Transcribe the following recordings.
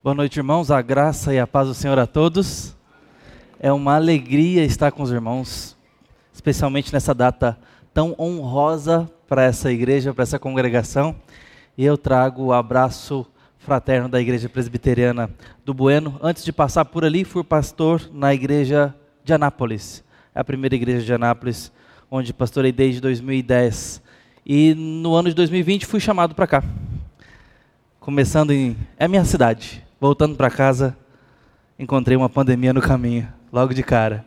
Boa noite, irmãos. A graça e a paz do Senhor a todos. É uma alegria estar com os irmãos, especialmente nessa data tão honrosa para essa igreja, para essa congregação. E eu trago o abraço fraterno da Igreja Presbiteriana do Bueno. Antes de passar por ali, fui pastor na igreja de Anápolis, é a primeira igreja de Anápolis, onde pastorei desde 2010. E no ano de 2020 fui chamado para cá. Começando em. É minha cidade, Voltando para casa, encontrei uma pandemia no caminho, logo de cara.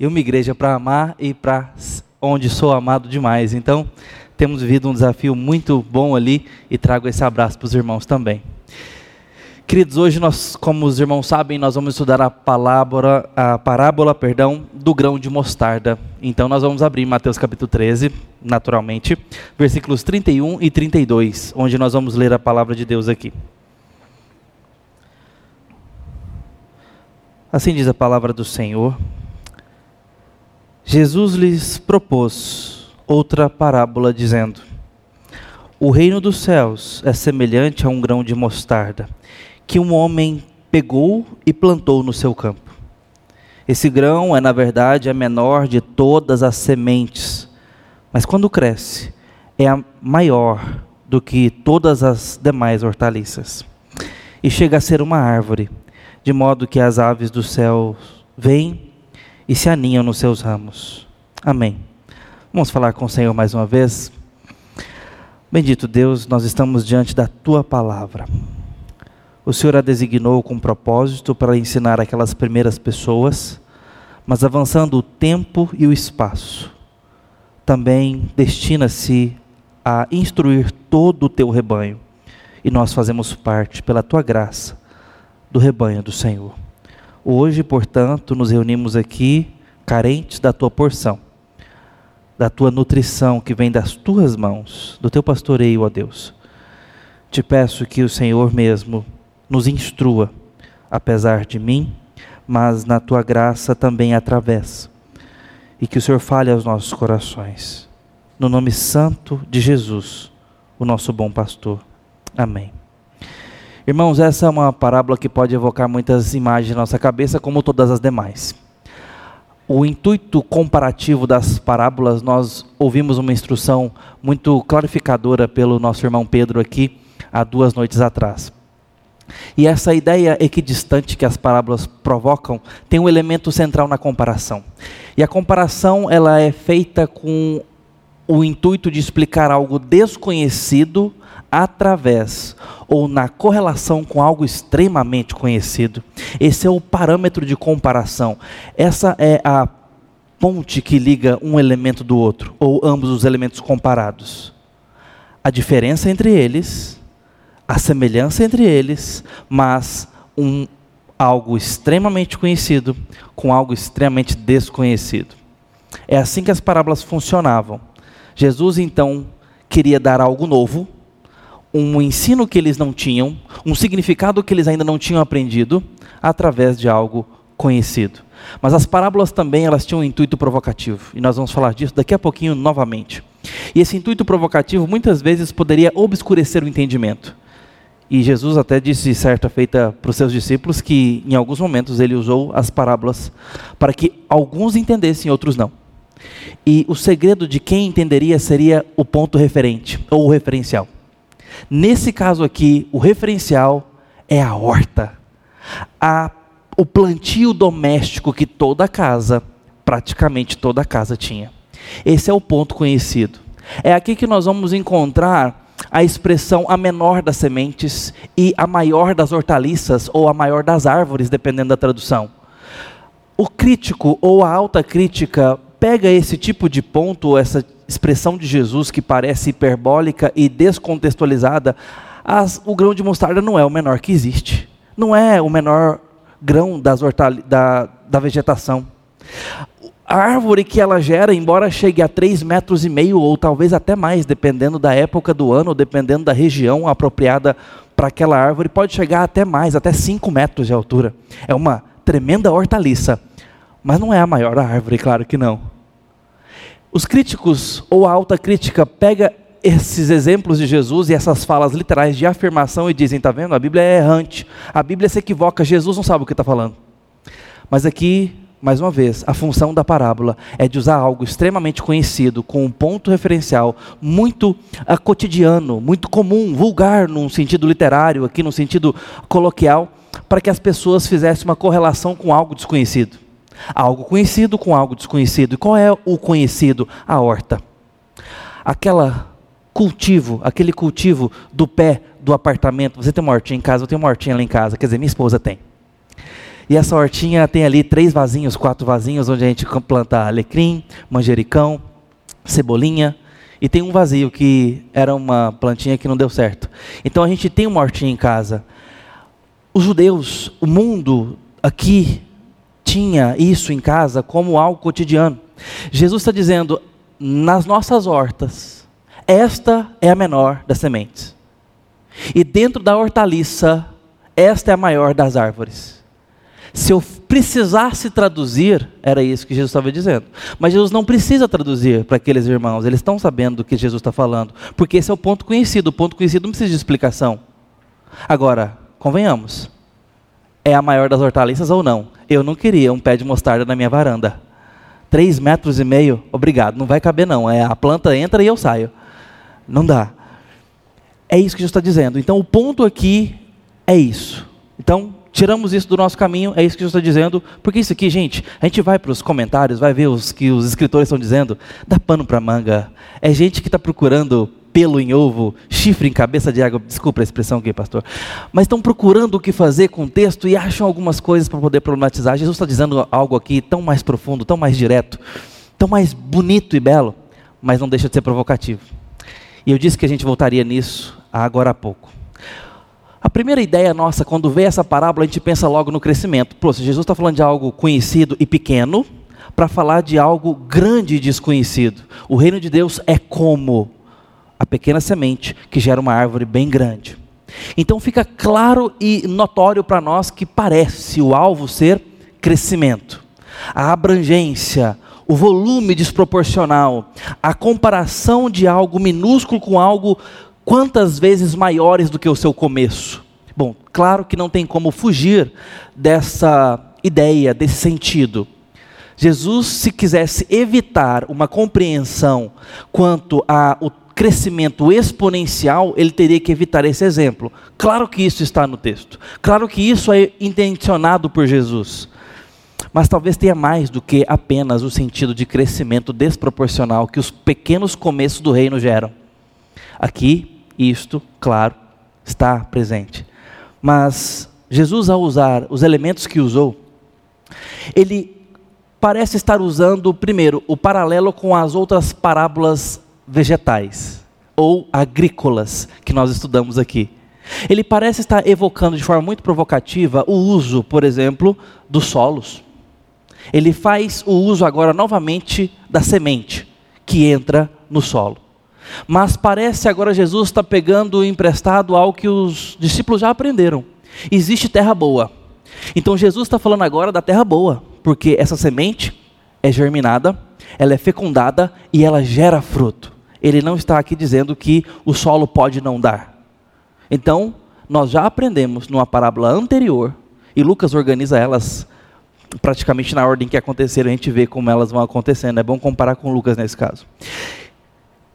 E uma igreja para amar e para onde sou amado demais. Então, temos vivido um desafio muito bom ali e trago esse abraço para os irmãos também. Queridos, hoje nós, como os irmãos sabem, nós vamos estudar a parábola, a parábola, perdão, do grão de mostarda. Então nós vamos abrir Mateus capítulo 13, naturalmente, versículos 31 e 32, onde nós vamos ler a palavra de Deus aqui. Assim diz a palavra do Senhor. Jesus lhes propôs outra parábola, dizendo: O reino dos céus é semelhante a um grão de mostarda, que um homem pegou e plantou no seu campo. Esse grão é, na verdade, a menor de todas as sementes, mas quando cresce, é a maior do que todas as demais hortaliças, e chega a ser uma árvore de modo que as aves do céu vêm e se aninham nos seus ramos. Amém. Vamos falar com o Senhor mais uma vez. Bendito Deus, nós estamos diante da tua palavra. O Senhor a designou com propósito para ensinar aquelas primeiras pessoas, mas avançando o tempo e o espaço, também destina-se a instruir todo o teu rebanho. E nós fazemos parte, pela tua graça, do rebanho do Senhor. Hoje, portanto, nos reunimos aqui carentes da tua porção, da tua nutrição que vem das tuas mãos, do teu pastoreio, ó Deus. Te peço que o Senhor mesmo nos instrua, apesar de mim, mas na tua graça também atravessa. E que o Senhor fale aos nossos corações. No nome santo de Jesus, o nosso bom pastor. Amém. Irmãos, essa é uma parábola que pode evocar muitas imagens na nossa cabeça, como todas as demais. O intuito comparativo das parábolas, nós ouvimos uma instrução muito clarificadora pelo nosso irmão Pedro aqui, há duas noites atrás. E essa ideia equidistante que as parábolas provocam tem um elemento central na comparação. E a comparação ela é feita com o intuito de explicar algo desconhecido através ou na correlação com algo extremamente conhecido. Esse é o parâmetro de comparação. Essa é a ponte que liga um elemento do outro, ou ambos os elementos comparados. A diferença entre eles, a semelhança entre eles, mas um algo extremamente conhecido com algo extremamente desconhecido. É assim que as parábolas funcionavam. Jesus então queria dar algo novo, um ensino que eles não tinham, um significado que eles ainda não tinham aprendido, através de algo conhecido. Mas as parábolas também elas tinham um intuito provocativo, e nós vamos falar disso daqui a pouquinho novamente. E esse intuito provocativo muitas vezes poderia obscurecer o entendimento. E Jesus até disse certa feita para os seus discípulos que em alguns momentos ele usou as parábolas para que alguns entendessem outros não. E o segredo de quem entenderia seria o ponto referente ou o referencial. Nesse caso aqui, o referencial é a horta, a, o plantio doméstico que toda casa, praticamente toda casa tinha. Esse é o ponto conhecido. É aqui que nós vamos encontrar a expressão a menor das sementes e a maior das hortaliças ou a maior das árvores, dependendo da tradução. O crítico ou a alta crítica pega esse tipo de ponto, essa expressão de Jesus que parece hiperbólica e descontextualizada, as, o grão de mostarda não é o menor que existe. Não é o menor grão da, da vegetação. A árvore que ela gera, embora chegue a 3 metros e meio, ou talvez até mais, dependendo da época do ano, dependendo da região apropriada para aquela árvore, pode chegar até mais, até 5 metros de altura. É uma tremenda hortaliça. Mas não é a maior árvore, claro que não. Os críticos ou a alta crítica pega esses exemplos de Jesus e essas falas literais de afirmação e dizem: está vendo? A Bíblia é errante, a Bíblia se equivoca, Jesus não sabe o que está falando. Mas aqui, mais uma vez, a função da parábola é de usar algo extremamente conhecido, com um ponto referencial muito uh, cotidiano, muito comum, vulgar num sentido literário, aqui no sentido coloquial, para que as pessoas fizessem uma correlação com algo desconhecido. Algo conhecido com algo desconhecido. E qual é o conhecido? A horta. Aquela cultivo, aquele cultivo do pé do apartamento. Você tem uma hortinha em casa, eu tenho uma hortinha lá em casa, quer dizer, minha esposa tem. E essa hortinha tem ali três vasinhos, quatro vasinhos, onde a gente planta alecrim, manjericão, cebolinha, e tem um vazio que era uma plantinha que não deu certo. Então a gente tem uma hortinha em casa. Os judeus, o mundo aqui tinha isso em casa como algo cotidiano. Jesus está dizendo: nas nossas hortas, esta é a menor das sementes. E dentro da hortaliça, esta é a maior das árvores. Se eu precisasse traduzir, era isso que Jesus estava dizendo. Mas Jesus não precisa traduzir para aqueles irmãos, eles estão sabendo do que Jesus está falando, porque esse é o ponto conhecido. O ponto conhecido não precisa de explicação. Agora, convenhamos, é a maior das hortaliças ou não? Eu não queria um pé de mostarda na minha varanda. Três metros e meio, obrigado, não vai caber não. É a planta entra e eu saio. Não dá. É isso que Jesus está dizendo. Então o ponto aqui é isso. Então tiramos isso do nosso caminho, é isso que Jesus está dizendo, porque isso aqui, gente, a gente vai para os comentários, vai ver os que os escritores estão dizendo, dá pano para manga. É gente que está procurando pelo em ovo, chifre em cabeça de água, desculpa a expressão aqui, pastor, mas estão procurando o que fazer com o texto e acham algumas coisas para poder problematizar. Jesus está dizendo algo aqui tão mais profundo, tão mais direto, tão mais bonito e belo, mas não deixa de ser provocativo. E eu disse que a gente voltaria nisso agora há pouco. A primeira ideia nossa, quando vê essa parábola, a gente pensa logo no crescimento. Pô, se Jesus está falando de algo conhecido e pequeno, para falar de algo grande e desconhecido. O reino de Deus é como a pequena semente que gera uma árvore bem grande. Então fica claro e notório para nós que parece o alvo ser crescimento. A abrangência, o volume desproporcional, a comparação de algo minúsculo com algo quantas vezes maiores do que o seu começo. Bom, claro que não tem como fugir dessa ideia, desse sentido. Jesus, se quisesse evitar uma compreensão quanto ao crescimento exponencial, ele teria que evitar esse exemplo. Claro que isso está no texto. Claro que isso é intencionado por Jesus. Mas talvez tenha mais do que apenas o sentido de crescimento desproporcional que os pequenos começos do reino geram. Aqui, isto, claro, está presente. Mas Jesus, ao usar os elementos que usou, ele parece estar usando, primeiro, o paralelo com as outras parábolas vegetais ou agrícolas que nós estudamos aqui. Ele parece estar evocando de forma muito provocativa o uso, por exemplo, dos solos. Ele faz o uso agora novamente da semente que entra no solo. Mas parece agora Jesus está pegando emprestado algo que os discípulos já aprenderam. Existe terra boa. Então Jesus está falando agora da terra boa, porque essa semente é germinada, ela é fecundada e ela gera fruto. Ele não está aqui dizendo que o solo pode não dar. Então, nós já aprendemos numa parábola anterior, e Lucas organiza elas praticamente na ordem que aconteceram, a gente vê como elas vão acontecendo. É bom comparar com Lucas nesse caso.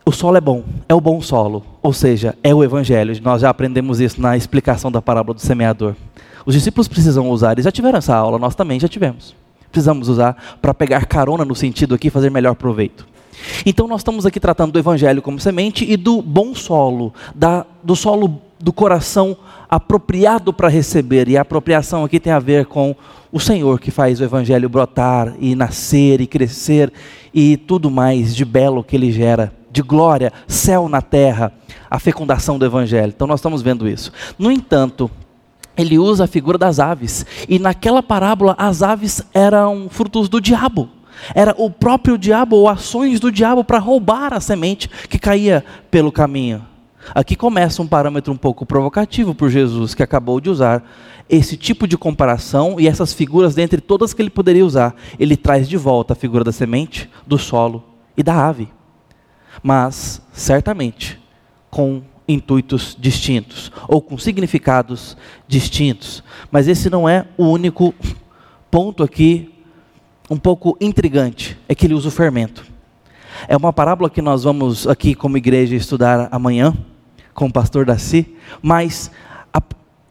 O solo é bom, é o bom solo, ou seja, é o evangelho. Nós já aprendemos isso na explicação da parábola do semeador. Os discípulos precisam usar, eles já tiveram essa aula, nós também já tivemos. Precisamos usar para pegar carona no sentido aqui, fazer melhor proveito. Então nós estamos aqui tratando do evangelho como semente e do bom solo, da, do solo do coração apropriado para receber. E a apropriação aqui tem a ver com o Senhor que faz o evangelho brotar e nascer e crescer e tudo mais de belo que ele gera de glória, céu na terra, a fecundação do evangelho. Então nós estamos vendo isso. No entanto, ele usa a figura das aves, e naquela parábola as aves eram frutos do diabo. Era o próprio diabo ou ações do diabo para roubar a semente que caía pelo caminho. Aqui começa um parâmetro um pouco provocativo por Jesus, que acabou de usar esse tipo de comparação e essas figuras, dentre todas que ele poderia usar, ele traz de volta a figura da semente, do solo e da ave. mas certamente com intuitos distintos ou com significados distintos. Mas esse não é o único ponto aqui um pouco intrigante, é que ele usa o fermento. É uma parábola que nós vamos aqui como igreja estudar amanhã com o pastor Daci, mas a,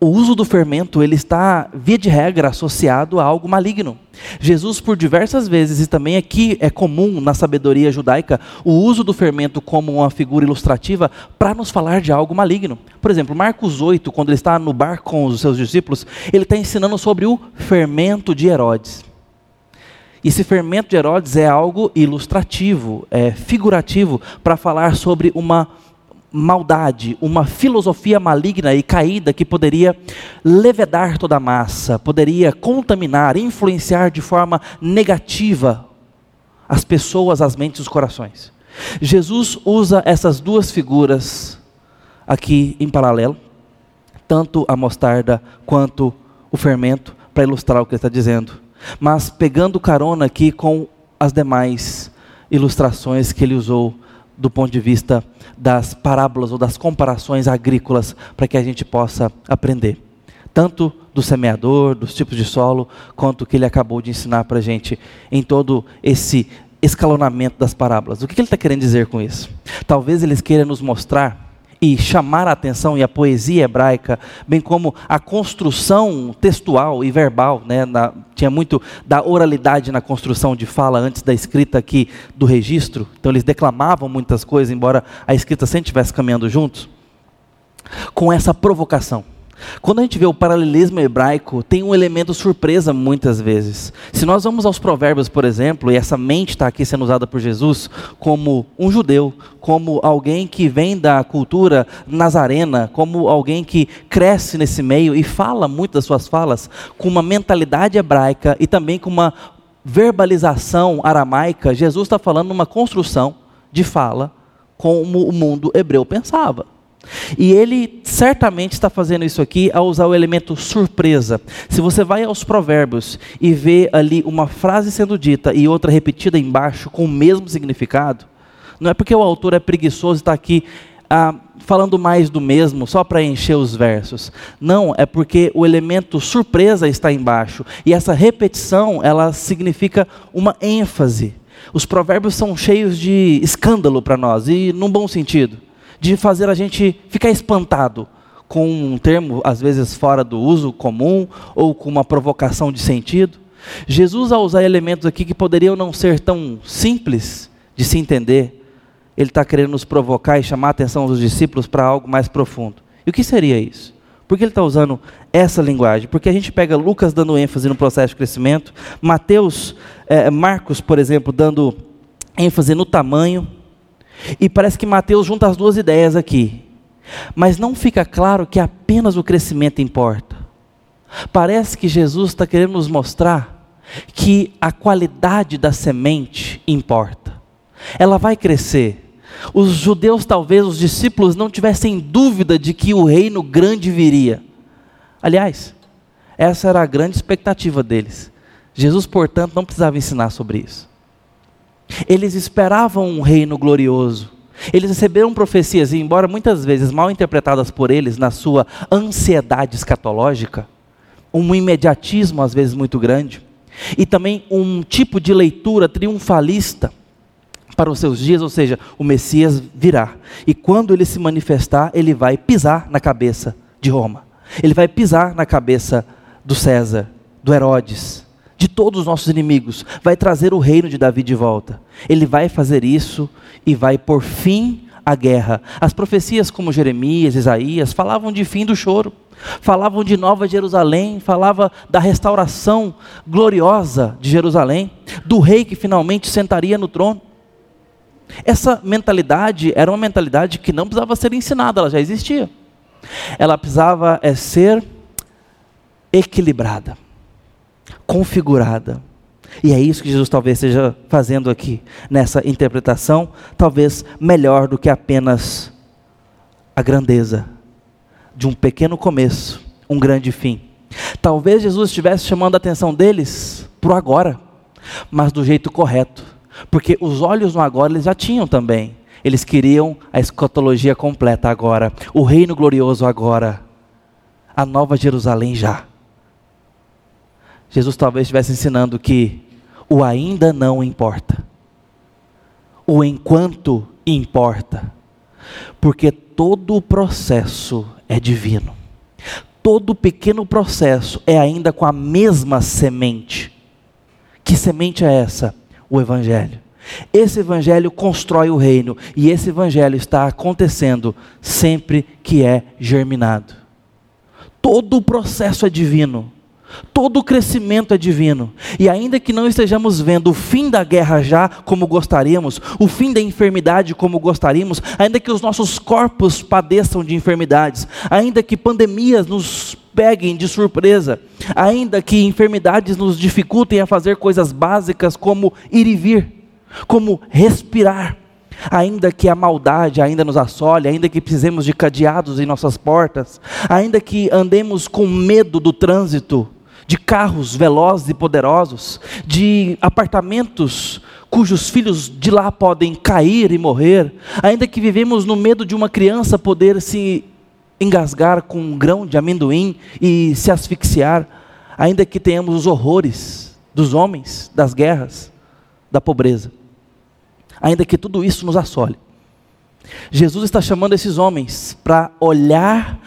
o uso do fermento ele está via de regra associado a algo maligno. Jesus por diversas vezes e também aqui é comum na sabedoria judaica o uso do fermento como uma figura ilustrativa para nos falar de algo maligno. Por exemplo, Marcos 8, quando ele está no bar com os seus discípulos, ele está ensinando sobre o fermento de Herodes. Esse fermento de Herodes é algo ilustrativo, é figurativo para falar sobre uma maldade, uma filosofia maligna e caída que poderia levedar toda a massa, poderia contaminar, influenciar de forma negativa as pessoas, as mentes os corações. Jesus usa essas duas figuras aqui em paralelo, tanto a mostarda quanto o fermento, para ilustrar o que ele está dizendo. Mas pegando carona aqui com as demais ilustrações que ele usou do ponto de vista das parábolas ou das comparações agrícolas, para que a gente possa aprender. Tanto do semeador, dos tipos de solo, quanto o que ele acabou de ensinar para a gente em todo esse escalonamento das parábolas. O que ele está querendo dizer com isso? Talvez eles queiram nos mostrar e chamar a atenção e a poesia hebraica, bem como a construção textual e verbal, né, na, tinha muito da oralidade na construção de fala antes da escrita aqui do registro, então eles declamavam muitas coisas, embora a escrita sempre estivesse caminhando juntos, com essa provocação. Quando a gente vê o paralelismo hebraico, tem um elemento surpresa muitas vezes. Se nós vamos aos provérbios, por exemplo, e essa mente está aqui sendo usada por Jesus como um judeu, como alguém que vem da cultura nazarena, como alguém que cresce nesse meio e fala muito das suas falas com uma mentalidade hebraica e também com uma verbalização aramaica, Jesus está falando numa construção de fala como o mundo hebreu pensava. E ele certamente está fazendo isso aqui ao usar o elemento surpresa. Se você vai aos provérbios e vê ali uma frase sendo dita e outra repetida embaixo com o mesmo significado, não é porque o autor é preguiçoso e está aqui ah, falando mais do mesmo só para encher os versos. Não, é porque o elemento surpresa está embaixo. E essa repetição, ela significa uma ênfase. Os provérbios são cheios de escândalo para nós, e num bom sentido de fazer a gente ficar espantado com um termo, às vezes fora do uso comum, ou com uma provocação de sentido. Jesus, ao usar elementos aqui que poderiam não ser tão simples de se entender, ele está querendo nos provocar e chamar a atenção dos discípulos para algo mais profundo. E o que seria isso? Por que ele está usando essa linguagem? Porque a gente pega Lucas dando ênfase no processo de crescimento, Mateus, eh, Marcos, por exemplo, dando ênfase no tamanho, e parece que Mateus junta as duas ideias aqui. Mas não fica claro que apenas o crescimento importa. Parece que Jesus está querendo nos mostrar que a qualidade da semente importa. Ela vai crescer. Os judeus, talvez os discípulos, não tivessem dúvida de que o reino grande viria. Aliás, essa era a grande expectativa deles. Jesus, portanto, não precisava ensinar sobre isso. Eles esperavam um reino glorioso. Eles receberam profecias, e embora muitas vezes mal interpretadas por eles na sua ansiedade escatológica, um imediatismo às vezes muito grande, e também um tipo de leitura triunfalista para os seus dias, ou seja, o Messias virá. E quando ele se manifestar, ele vai pisar na cabeça de Roma. Ele vai pisar na cabeça do César, do Herodes, de todos os nossos inimigos, vai trazer o reino de Davi de volta. Ele vai fazer isso e vai por fim à guerra. As profecias como Jeremias, Isaías falavam de fim do choro, falavam de Nova Jerusalém, falava da restauração gloriosa de Jerusalém, do rei que finalmente sentaria no trono. Essa mentalidade era uma mentalidade que não precisava ser ensinada, ela já existia. Ela precisava é, ser equilibrada configurada. E é isso que Jesus talvez esteja fazendo aqui, nessa interpretação, talvez melhor do que apenas a grandeza de um pequeno começo, um grande fim. Talvez Jesus estivesse chamando a atenção deles para o agora, mas do jeito correto, porque os olhos no agora eles já tinham também. Eles queriam a escatologia completa agora, o reino glorioso agora, a nova Jerusalém já. Jesus talvez estivesse ensinando que o ainda não importa, o enquanto importa, porque todo o processo é divino. Todo pequeno processo é ainda com a mesma semente. Que semente é essa? O Evangelho. Esse Evangelho constrói o reino, e esse Evangelho está acontecendo sempre que é germinado. Todo o processo é divino. Todo o crescimento é divino. E ainda que não estejamos vendo o fim da guerra já como gostaríamos, o fim da enfermidade como gostaríamos, ainda que os nossos corpos padeçam de enfermidades, ainda que pandemias nos peguem de surpresa, ainda que enfermidades nos dificultem a fazer coisas básicas como ir e vir, como respirar, ainda que a maldade ainda nos assole, ainda que precisemos de cadeados em nossas portas, ainda que andemos com medo do trânsito, de carros velozes e poderosos, de apartamentos cujos filhos de lá podem cair e morrer, ainda que vivemos no medo de uma criança poder se engasgar com um grão de amendoim e se asfixiar, ainda que tenhamos os horrores dos homens, das guerras, da pobreza, ainda que tudo isso nos assole. Jesus está chamando esses homens para olhar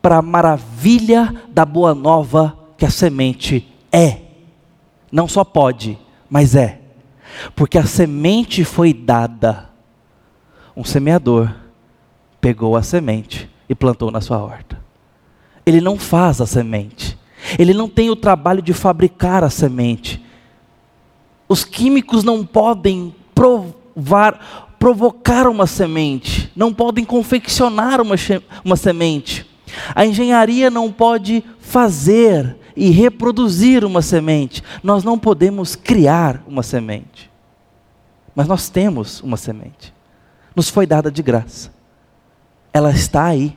para a maravilha da boa nova que a semente é. Não só pode, mas é. Porque a semente foi dada. Um semeador pegou a semente e plantou na sua horta. Ele não faz a semente. Ele não tem o trabalho de fabricar a semente. Os químicos não podem provar, provocar uma semente, não podem confeccionar uma, uma semente. A engenharia não pode fazer e reproduzir uma semente. Nós não podemos criar uma semente. Mas nós temos uma semente. Nos foi dada de graça. Ela está aí.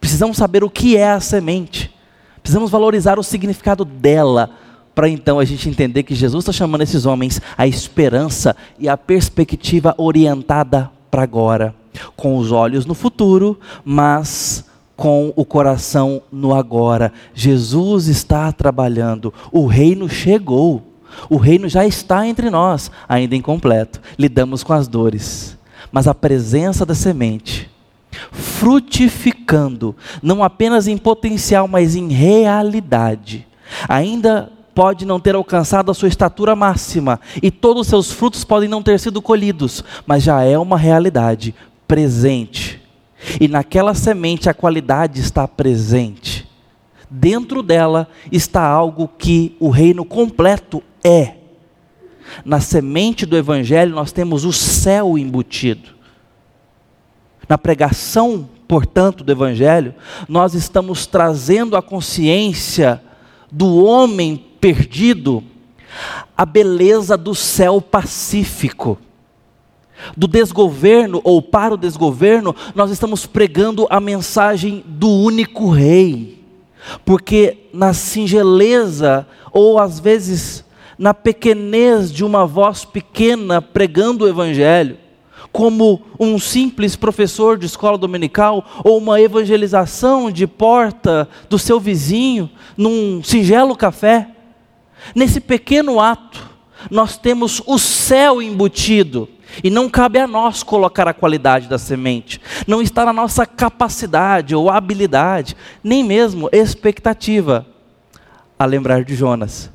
Precisamos saber o que é a semente. Precisamos valorizar o significado dela. Para então a gente entender que Jesus está chamando esses homens a esperança e a perspectiva orientada para agora. Com os olhos no futuro, mas com o coração no agora. Jesus está trabalhando, o reino chegou, o reino já está entre nós, ainda incompleto. Lidamos com as dores, mas a presença da semente frutificando, não apenas em potencial, mas em realidade. Ainda pode não ter alcançado a sua estatura máxima e todos os seus frutos podem não ter sido colhidos, mas já é uma realidade presente e naquela semente a qualidade está presente. Dentro dela está algo que o reino completo é. Na semente do Evangelho nós temos o céu embutido. Na pregação, portanto, do Evangelho, nós estamos trazendo à consciência do homem perdido a beleza do céu pacífico do desgoverno ou para o desgoverno, nós estamos pregando a mensagem do único rei. Porque na singeleza, ou às vezes na pequenez de uma voz pequena pregando o evangelho, como um simples professor de escola dominical ou uma evangelização de porta do seu vizinho num singelo café, nesse pequeno ato, nós temos o céu embutido e não cabe a nós colocar a qualidade da semente. Não está na nossa capacidade ou habilidade, nem mesmo expectativa. A lembrar de Jonas.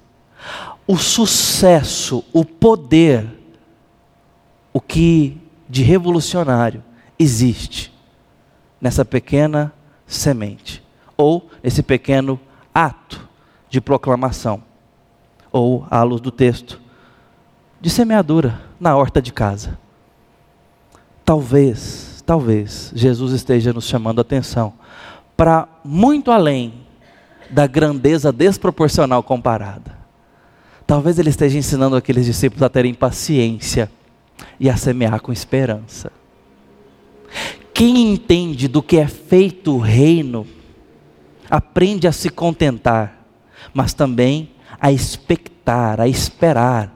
O sucesso, o poder, o que de revolucionário existe nessa pequena semente, ou nesse pequeno ato de proclamação, ou à luz do texto, de semeadura na horta de casa. Talvez, talvez, Jesus esteja nos chamando a atenção para muito além da grandeza desproporcional comparada. Talvez ele esteja ensinando aqueles discípulos a terem paciência e a semear com esperança. Quem entende do que é feito o reino, aprende a se contentar, mas também a expectar, a esperar,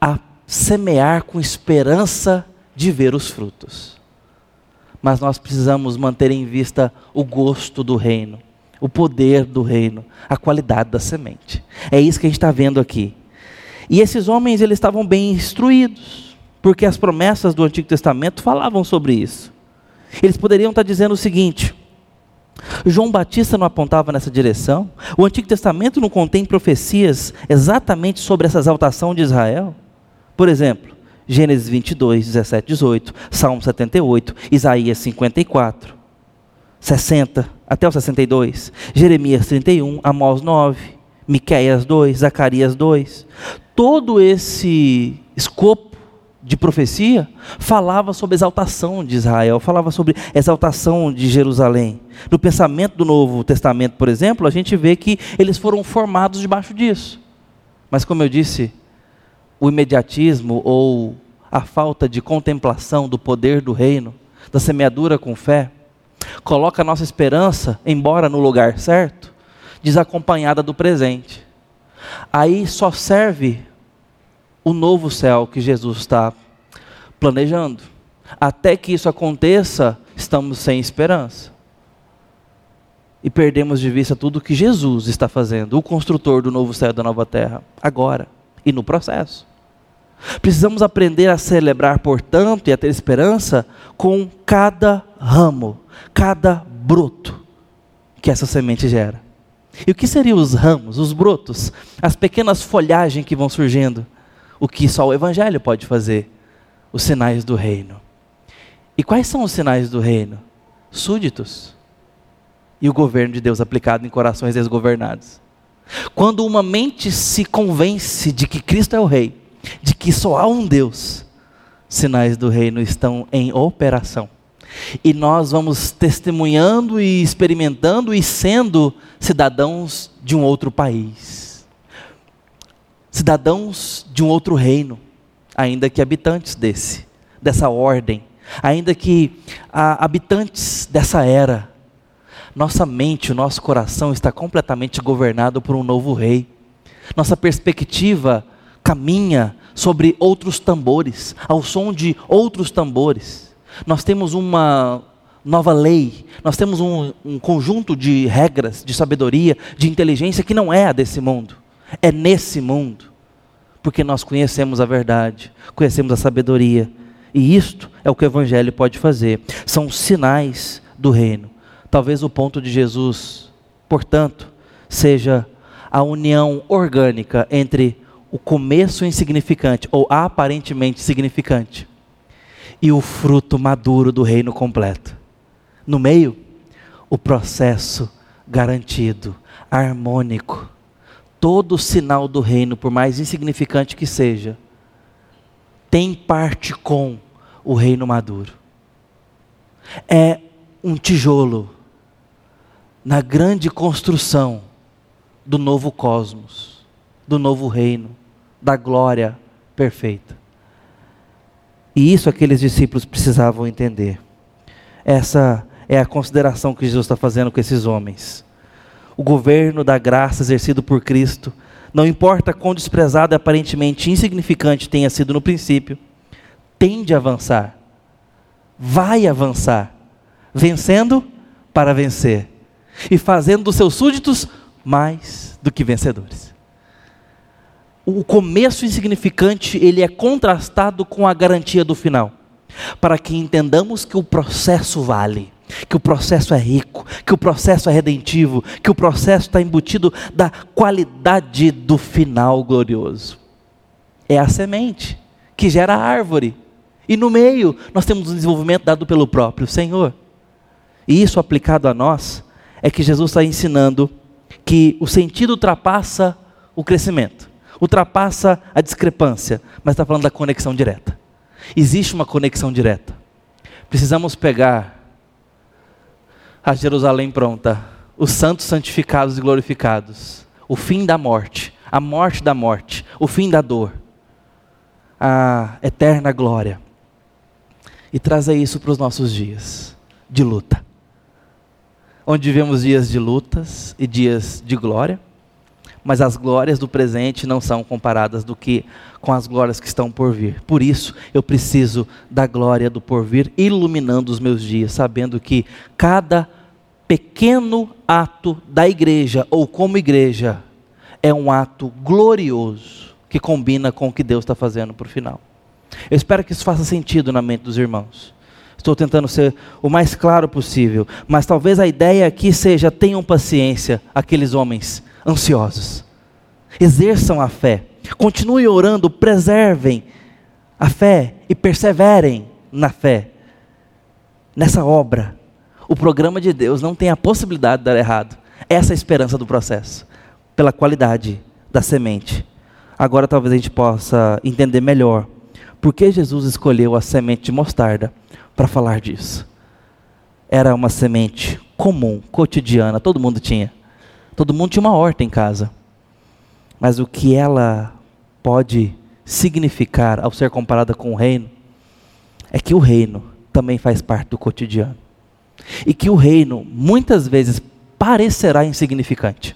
a semear com esperança de ver os frutos. Mas nós precisamos manter em vista o gosto do reino, o poder do reino, a qualidade da semente. É isso que a gente está vendo aqui. E esses homens eles estavam bem instruídos, porque as promessas do Antigo Testamento falavam sobre isso. Eles poderiam estar dizendo o seguinte: João Batista não apontava nessa direção? O Antigo Testamento não contém profecias exatamente sobre essa exaltação de Israel? Por exemplo, Gênesis 22, 17, 18, Salmo 78, Isaías 54, 60, até o 62, Jeremias 31, Amós 9, Miqueias 2, Zacarias 2. Todo esse escopo de profecia falava sobre exaltação de Israel, falava sobre exaltação de Jerusalém. No pensamento do Novo Testamento, por exemplo, a gente vê que eles foram formados debaixo disso. Mas, como eu disse, o imediatismo ou a falta de contemplação do poder do reino, da semeadura com fé, coloca a nossa esperança, embora no lugar certo, desacompanhada do presente. Aí só serve o novo céu que Jesus está planejando. Até que isso aconteça, estamos sem esperança. E perdemos de vista tudo que Jesus está fazendo, o construtor do novo céu e da nova terra, agora e no processo. Precisamos aprender a celebrar, portanto, e a ter esperança com cada ramo, cada broto que essa semente gera. E o que seriam os ramos, os brotos, as pequenas folhagens que vão surgindo? o que só o Evangelho pode fazer: os sinais do reino. E quais são os sinais do reino? Súditos. E o governo de Deus aplicado em corações desgovernados. Quando uma mente se convence de que Cristo é o Rei, de que só há um Deus, sinais do reino estão em operação. E nós vamos testemunhando e experimentando e sendo cidadãos de um outro país cidadãos de um outro reino, ainda que habitantes desse, dessa ordem, ainda que ah, habitantes dessa era. Nossa mente, o nosso coração está completamente governado por um novo rei. Nossa perspectiva caminha sobre outros tambores, ao som de outros tambores. Nós temos uma nova lei, nós temos um, um conjunto de regras, de sabedoria, de inteligência que não é a desse mundo é nesse mundo, porque nós conhecemos a verdade, conhecemos a sabedoria, e isto é o que o Evangelho pode fazer. São sinais do reino. Talvez o ponto de Jesus, portanto, seja a união orgânica entre o começo insignificante ou aparentemente significante e o fruto maduro do reino completo. No meio, o processo garantido, harmônico todo sinal do reino, por mais insignificante que seja, tem parte com o reino maduro. É um tijolo na grande construção do novo cosmos, do novo reino, da glória perfeita. E isso aqueles discípulos precisavam entender. Essa é a consideração que Jesus está fazendo com esses homens o governo da graça exercido por Cristo, não importa quão desprezado e aparentemente insignificante tenha sido no princípio, tende a avançar, vai avançar, vencendo para vencer e fazendo dos seus súditos mais do que vencedores. O começo insignificante, ele é contrastado com a garantia do final, para que entendamos que o processo vale que o processo é rico, que o processo é redentivo, que o processo está embutido da qualidade do final glorioso. É a semente que gera a árvore. E no meio nós temos um desenvolvimento dado pelo próprio Senhor. E isso aplicado a nós é que Jesus está ensinando que o sentido ultrapassa o crescimento, ultrapassa a discrepância, mas está falando da conexão direta. Existe uma conexão direta. Precisamos pegar a Jerusalém pronta, os santos santificados e glorificados, o fim da morte, a morte da morte, o fim da dor, a eterna glória. E trazer isso para os nossos dias de luta, onde vivemos dias de lutas e dias de glória, mas as glórias do presente não são comparadas do que com as glórias que estão por vir. Por isso, eu preciso da glória do porvir iluminando os meus dias, sabendo que cada pequeno ato da igreja ou como igreja é um ato glorioso que combina com o que Deus está fazendo para o final. Eu espero que isso faça sentido na mente dos irmãos. Estou tentando ser o mais claro possível, mas talvez a ideia aqui seja: tenham paciência, aqueles homens ansiosos. Exerçam a fé, continuem orando, preservem a fé e perseverem na fé, nessa obra. O programa de Deus não tem a possibilidade de dar errado. Essa é a esperança do processo, pela qualidade da semente. Agora talvez a gente possa entender melhor por que Jesus escolheu a semente de mostarda para falar disso. Era uma semente comum, cotidiana, todo mundo tinha. Todo mundo tinha uma horta em casa. Mas o que ela pode significar ao ser comparada com o reino é que o reino também faz parte do cotidiano. E que o reino muitas vezes parecerá insignificante.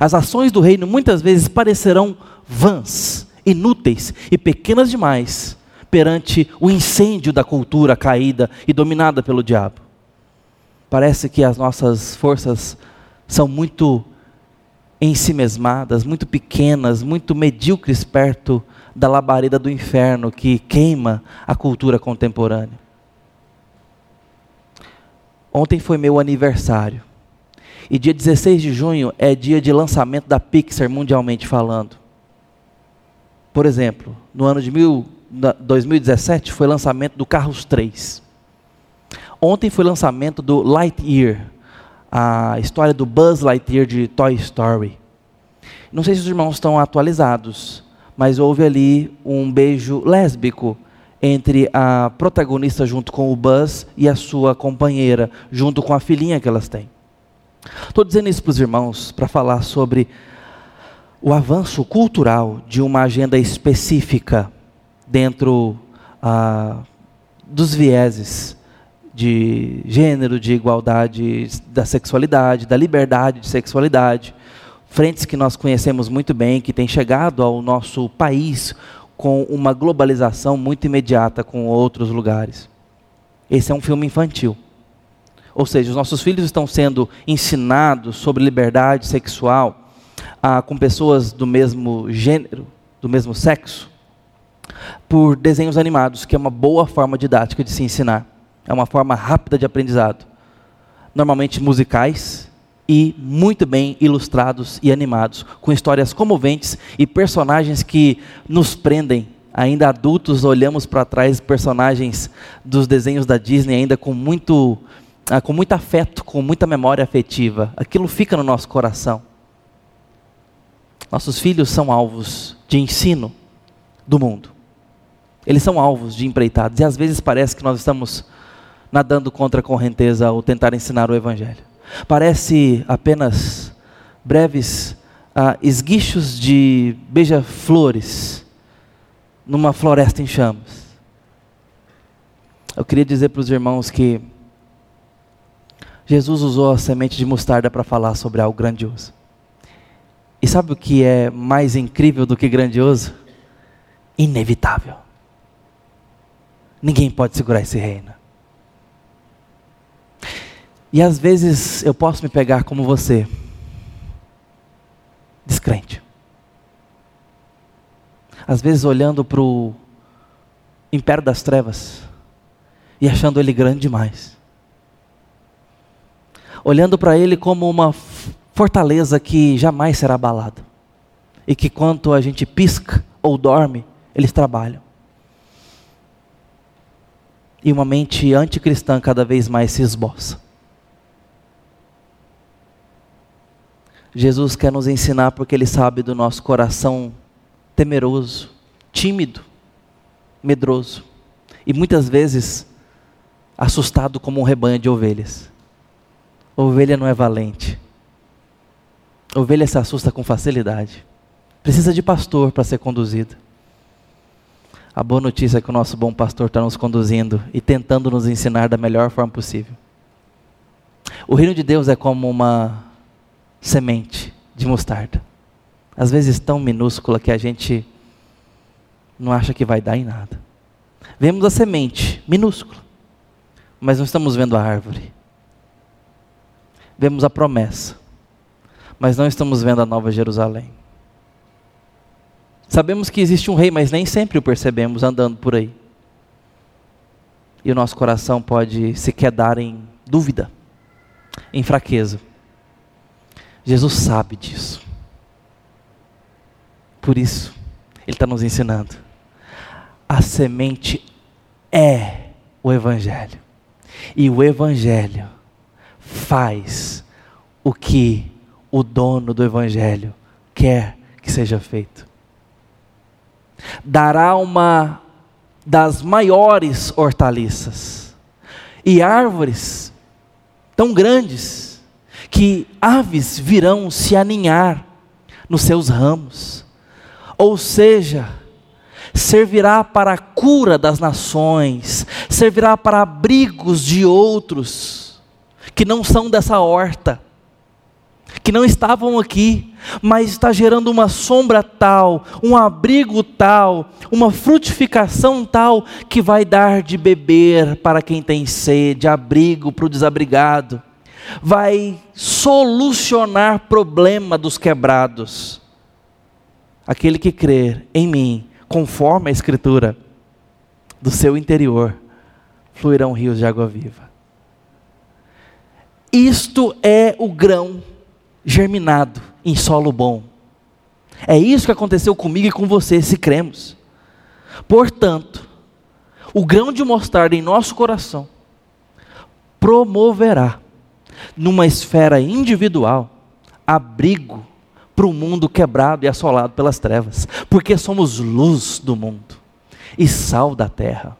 As ações do reino muitas vezes parecerão vãs, inúteis e pequenas demais perante o incêndio da cultura caída e dominada pelo diabo. Parece que as nossas forças são muito ensimesmadas, muito pequenas, muito medíocres perto da labareda do inferno que queima a cultura contemporânea. Ontem foi meu aniversário. E dia 16 de junho é dia de lançamento da Pixar mundialmente falando. Por exemplo, no ano de mil, 2017 foi lançamento do Carros 3. Ontem foi lançamento do Lightyear, a história do Buzz Lightyear de Toy Story. Não sei se os irmãos estão atualizados, mas houve ali um beijo lésbico entre a protagonista junto com o Buzz e a sua companheira, junto com a filhinha que elas têm. Estou dizendo isso para os irmãos para falar sobre o avanço cultural de uma agenda específica dentro ah, dos vieses de gênero, de igualdade da sexualidade, da liberdade de sexualidade, frentes que nós conhecemos muito bem, que têm chegado ao nosso país com uma globalização muito imediata com outros lugares. Esse é um filme infantil. Ou seja, os nossos filhos estão sendo ensinados sobre liberdade sexual ah, com pessoas do mesmo gênero, do mesmo sexo, por desenhos animados, que é uma boa forma didática de se ensinar. É uma forma rápida de aprendizado. Normalmente musicais e muito bem ilustrados e animados, com histórias comoventes e personagens que nos prendem. Ainda adultos olhamos para trás personagens dos desenhos da Disney ainda com muito ah, com muito afeto, com muita memória afetiva. Aquilo fica no nosso coração. Nossos filhos são alvos de ensino do mundo. Eles são alvos de empreitados. E às vezes parece que nós estamos nadando contra a correnteza ao tentar ensinar o Evangelho. Parece apenas breves ah, esguichos de beija-flores numa floresta em chamas. Eu queria dizer para os irmãos que Jesus usou a semente de mostarda para falar sobre algo grandioso. E sabe o que é mais incrível do que grandioso? Inevitável. Ninguém pode segurar esse reino. E às vezes eu posso me pegar como você, descrente. Às vezes olhando para o império das trevas e achando ele grande demais. Olhando para ele como uma fortaleza que jamais será abalada. E que quanto a gente pisca ou dorme, eles trabalham. E uma mente anticristã cada vez mais se esboça. Jesus quer nos ensinar porque Ele sabe do nosso coração temeroso, tímido, medroso e muitas vezes assustado como um rebanho de ovelhas. Ovelha não é valente, ovelha se assusta com facilidade. Precisa de pastor para ser conduzida. A boa notícia é que o nosso bom pastor está nos conduzindo e tentando nos ensinar da melhor forma possível. O reino de Deus é como uma semente de mostarda. às vezes tão minúscula que a gente não acha que vai dar em nada. Vemos a semente, minúscula, mas não estamos vendo a árvore. Vemos a promessa, mas não estamos vendo a nova Jerusalém. Sabemos que existe um rei, mas nem sempre o percebemos andando por aí. E o nosso coração pode se quedar em dúvida, em fraqueza. Jesus sabe disso. Por isso, Ele está nos ensinando. A semente é o Evangelho. E o Evangelho faz o que o dono do Evangelho quer que seja feito. Dará uma das maiores hortaliças e árvores tão grandes que aves virão se aninhar nos seus ramos. Ou seja, servirá para a cura das nações, servirá para abrigos de outros que não são dessa horta, que não estavam aqui, mas está gerando uma sombra tal, um abrigo tal, uma frutificação tal que vai dar de beber para quem tem sede, abrigo para o desabrigado, vai solucionar problema dos quebrados aquele que crer em mim, conforme a Escritura, do seu interior fluirão rios de água viva. Isto é o grão germinado em solo bom. É isso que aconteceu comigo e com você, se cremos. Portanto, o grão de mostarda em nosso coração promoverá, numa esfera individual, abrigo para um mundo quebrado e assolado pelas trevas, porque somos luz do mundo e sal da terra.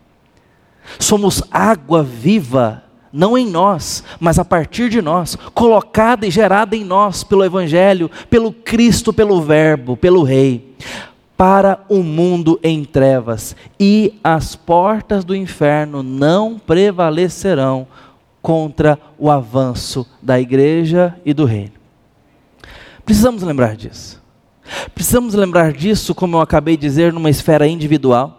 Somos água viva, não em nós, mas a partir de nós, colocada e gerada em nós pelo Evangelho, pelo Cristo, pelo Verbo, pelo Rei, para o mundo em trevas, e as portas do inferno não prevalecerão contra o avanço da igreja e do reino. Precisamos lembrar disso. Precisamos lembrar disso, como eu acabei de dizer, numa esfera individual,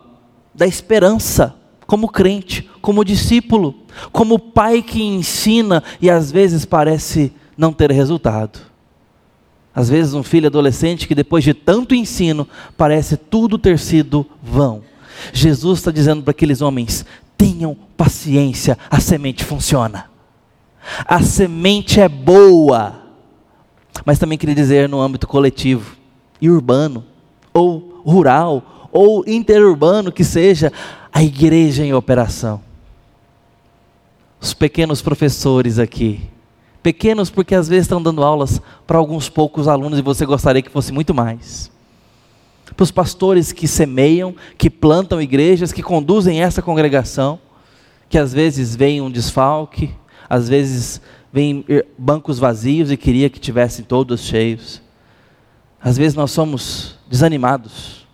da esperança, como crente, como discípulo, como pai que ensina e às vezes parece não ter resultado. Às vezes, um filho adolescente que depois de tanto ensino parece tudo ter sido vão. Jesus está dizendo para aqueles homens: tenham paciência, a semente funciona. A semente é boa mas também queria dizer no âmbito coletivo e urbano, ou rural, ou interurbano, que seja a igreja em operação. Os pequenos professores aqui, pequenos porque às vezes estão dando aulas para alguns poucos alunos e você gostaria que fosse muito mais. Para os pastores que semeiam, que plantam igrejas, que conduzem essa congregação, que às vezes vem um desfalque, às vezes vem bancos vazios e queria que tivessem todos cheios. Às vezes nós somos desanimados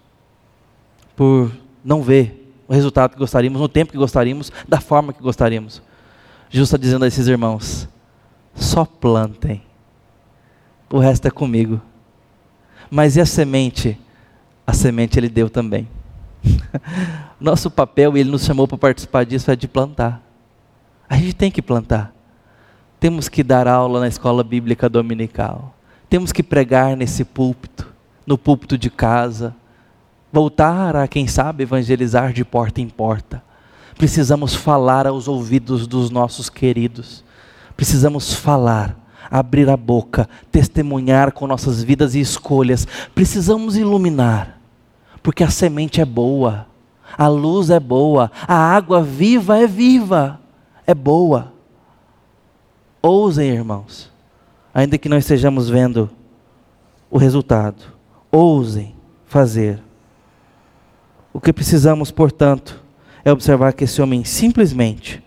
por não ver o resultado que gostaríamos, no tempo que gostaríamos, da forma que gostaríamos. Jesus está dizendo a esses irmãos: só plantem, o resto é comigo. Mas e a semente? A semente ele deu também. Nosso papel, ele nos chamou para participar disso, é de plantar. A gente tem que plantar. Temos que dar aula na escola bíblica dominical. Temos que pregar nesse púlpito, no púlpito de casa. Voltar a, quem sabe, evangelizar de porta em porta. Precisamos falar aos ouvidos dos nossos queridos. Precisamos falar, abrir a boca, testemunhar com nossas vidas e escolhas. Precisamos iluminar, porque a semente é boa, a luz é boa, a água viva é viva, é boa. Ousem, irmãos, ainda que não estejamos vendo o resultado, ousem fazer. O que precisamos, portanto, é observar que esse homem simplesmente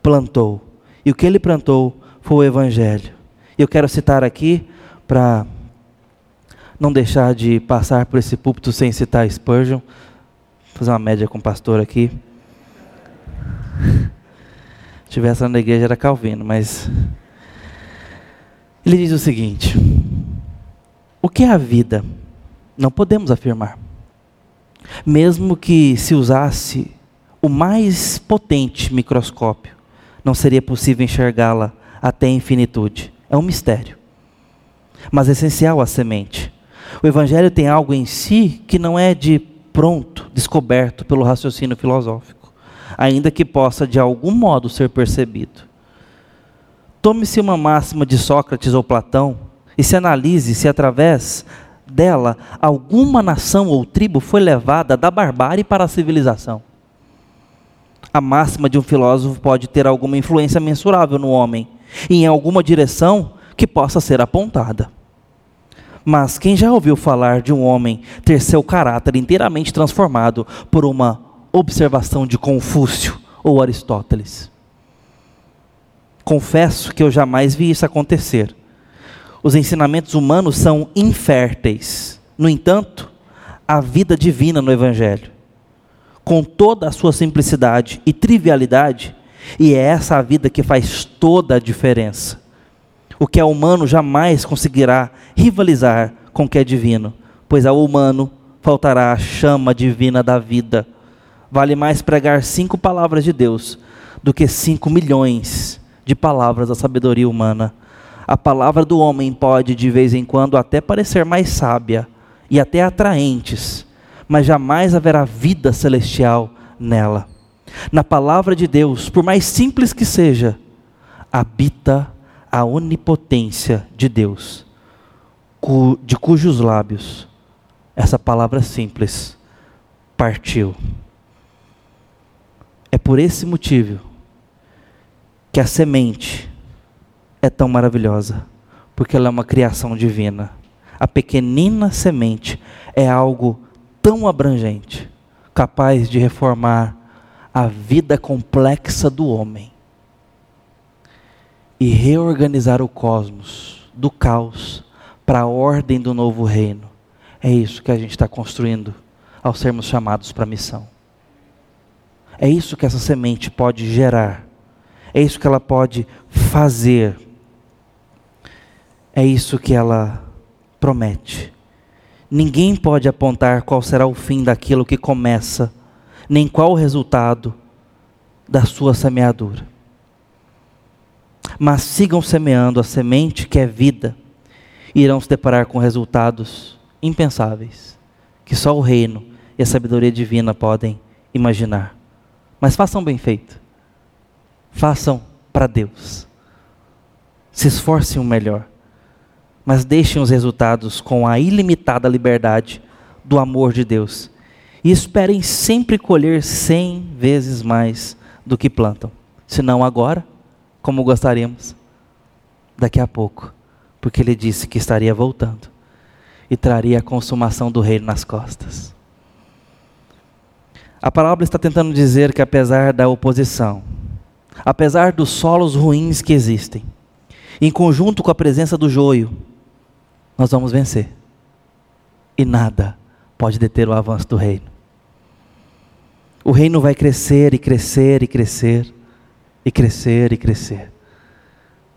plantou. E o que ele plantou foi o Evangelho. E eu quero citar aqui, para não deixar de passar por esse púlpito sem citar Spurgeon, Vou fazer uma média com o pastor aqui. Se tivesse na igreja era Calvino, mas ele diz o seguinte: O que é a vida? Não podemos afirmar. Mesmo que se usasse o mais potente microscópio, não seria possível enxergá-la até a infinitude. É um mistério. Mas é essencial a semente. O Evangelho tem algo em si que não é de pronto, descoberto pelo raciocínio filosófico, ainda que possa de algum modo ser percebido. Tome-se uma máxima de Sócrates ou Platão e se analise se através dela alguma nação ou tribo foi levada da barbárie para a civilização. A máxima de um filósofo pode ter alguma influência mensurável no homem e em alguma direção que possa ser apontada. Mas quem já ouviu falar de um homem ter seu caráter inteiramente transformado por uma observação de Confúcio ou Aristóteles? Confesso que eu jamais vi isso acontecer. Os ensinamentos humanos são inférteis. No entanto, a vida divina no Evangelho, com toda a sua simplicidade e trivialidade, e é essa a vida que faz toda a diferença. O que é humano jamais conseguirá rivalizar com o que é divino, pois ao humano faltará a chama divina da vida. Vale mais pregar cinco palavras de Deus do que cinco milhões de palavras da sabedoria humana. A palavra do homem pode, de vez em quando, até parecer mais sábia e até atraentes, mas jamais haverá vida celestial nela. Na palavra de Deus, por mais simples que seja, habita a onipotência de Deus, de cujos lábios essa palavra simples partiu. É por esse motivo que a semente é tão maravilhosa, porque ela é uma criação divina. A pequenina semente é algo tão abrangente, capaz de reformar a vida complexa do homem e reorganizar o cosmos do caos para a ordem do novo reino. É isso que a gente está construindo ao sermos chamados para a missão. É isso que essa semente pode gerar. É isso que ela pode fazer. É isso que ela promete. Ninguém pode apontar qual será o fim daquilo que começa, nem qual o resultado da sua semeadura mas sigam semeando a semente que é vida, e irão se deparar com resultados impensáveis, que só o reino e a sabedoria divina podem imaginar. Mas façam bem feito, façam para Deus, se esforcem o melhor, mas deixem os resultados com a ilimitada liberdade do amor de Deus e esperem sempre colher cem vezes mais do que plantam, se não agora, como gostaríamos daqui a pouco, porque ele disse que estaria voltando e traria a consumação do reino nas costas. A parábola está tentando dizer que apesar da oposição, apesar dos solos ruins que existem, em conjunto com a presença do joio, nós vamos vencer. E nada pode deter o avanço do reino. O reino vai crescer e crescer e crescer e crescer e crescer,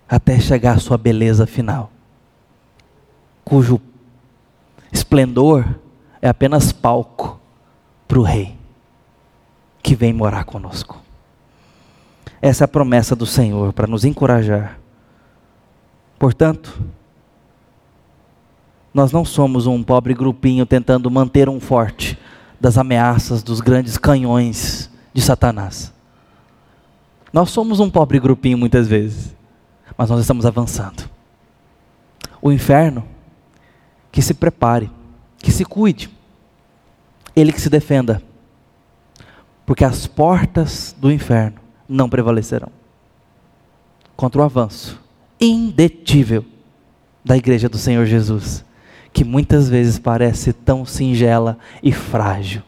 até chegar à sua beleza final, cujo esplendor é apenas palco para o Rei que vem morar conosco. Essa é a promessa do Senhor para nos encorajar. Portanto, nós não somos um pobre grupinho tentando manter um forte das ameaças dos grandes canhões de Satanás. Nós somos um pobre grupinho muitas vezes, mas nós estamos avançando. O inferno, que se prepare, que se cuide, ele que se defenda, porque as portas do inferno não prevalecerão contra o avanço indetível da igreja do Senhor Jesus, que muitas vezes parece tão singela e frágil,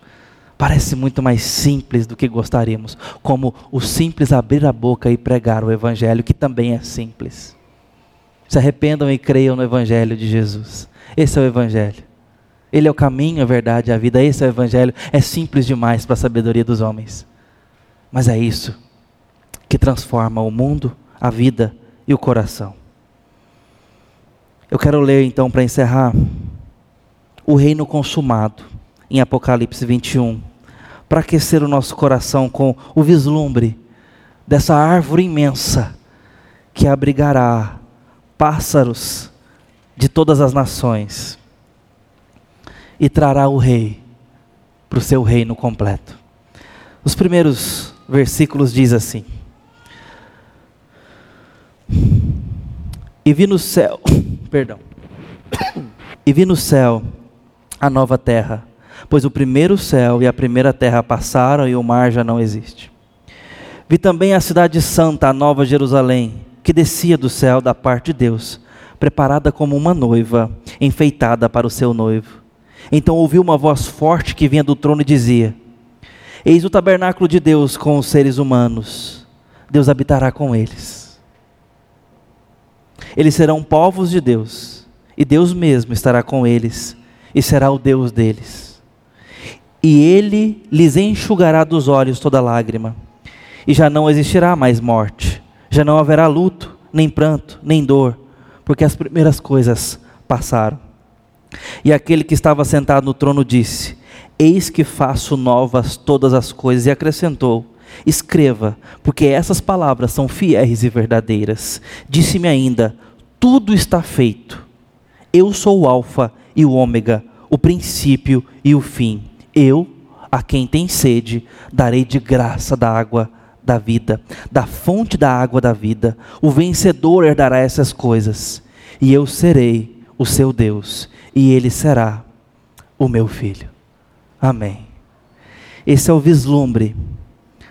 parece muito mais simples do que gostaríamos, como o simples abrir a boca e pregar o Evangelho, que também é simples. Se arrependam e creiam no Evangelho de Jesus. Esse é o Evangelho. Ele é o caminho, a verdade e a vida. Esse é o Evangelho. É simples demais para a sabedoria dos homens. Mas é isso que transforma o mundo, a vida e o coração. Eu quero ler então para encerrar o reino consumado, em Apocalipse 21, para aquecer o nosso coração com o vislumbre dessa árvore imensa que abrigará pássaros de todas as nações e trará o rei para o seu reino completo. Os primeiros versículos diz assim: E vi no céu, perdão. E vi no céu a nova terra, pois o primeiro céu e a primeira terra passaram e o mar já não existe. Vi também a cidade santa, a nova Jerusalém, que descia do céu da parte de Deus, preparada como uma noiva, enfeitada para o seu noivo. Então ouvi uma voz forte que vinha do trono e dizia: Eis o tabernáculo de Deus com os seres humanos. Deus habitará com eles. Eles serão povos de Deus, e Deus mesmo estará com eles, e será o Deus deles. E ele lhes enxugará dos olhos toda lágrima, e já não existirá mais morte, já não haverá luto, nem pranto, nem dor, porque as primeiras coisas passaram. E aquele que estava sentado no trono disse: Eis que faço novas todas as coisas, e acrescentou: Escreva, porque essas palavras são fiéis e verdadeiras. Disse-me ainda: Tudo está feito. Eu sou o Alfa e o Ômega, o princípio e o fim. Eu, a quem tem sede, darei de graça da água da vida, da fonte da água da vida. O vencedor herdará essas coisas, e eu serei o seu Deus, e ele será o meu filho. Amém. Esse é o vislumbre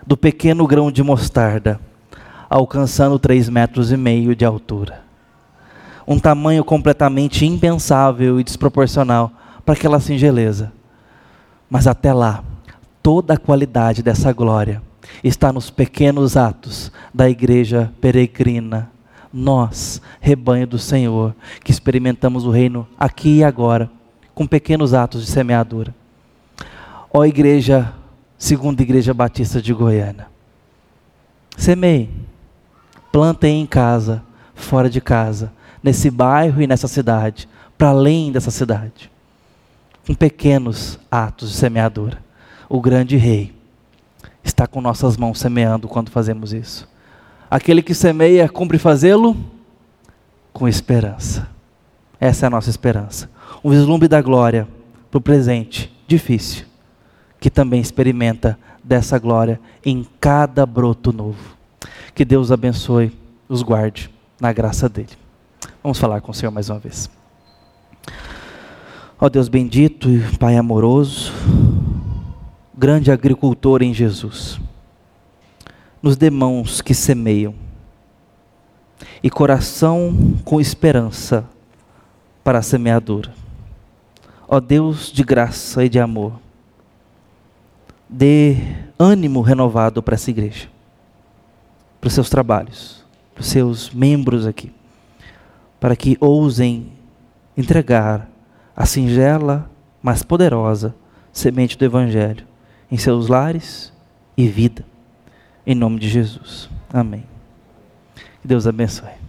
do pequeno grão de mostarda, alcançando três metros e meio de altura. Um tamanho completamente impensável e desproporcional para aquela singeleza. Mas até lá, toda a qualidade dessa glória está nos pequenos atos da igreja peregrina nós, rebanho do Senhor, que experimentamos o reino aqui e agora, com pequenos atos de semeadura. Ó Igreja, segunda Igreja Batista de Goiânia, semeie, plantem em casa, fora de casa, nesse bairro e nessa cidade, para além dessa cidade, com pequenos atos de semeadura. O grande rei está com nossas mãos semeando quando fazemos isso. Aquele que semeia, cumpre fazê-lo com esperança. Essa é a nossa esperança. Um vislumbre da glória para o presente difícil, que também experimenta dessa glória em cada broto novo. Que Deus abençoe, os guarde na graça dele. Vamos falar com o Senhor mais uma vez. Ó Deus bendito e Pai amoroso, grande agricultor em Jesus nos dê mãos que semeiam e coração com esperança para a semeadura. Ó Deus de graça e de amor, dê ânimo renovado para essa igreja, para os seus trabalhos, para os seus membros aqui, para que ousem entregar a singela, mas poderosa semente do Evangelho em seus lares e vida. Em nome de Jesus. Amém. Que Deus abençoe.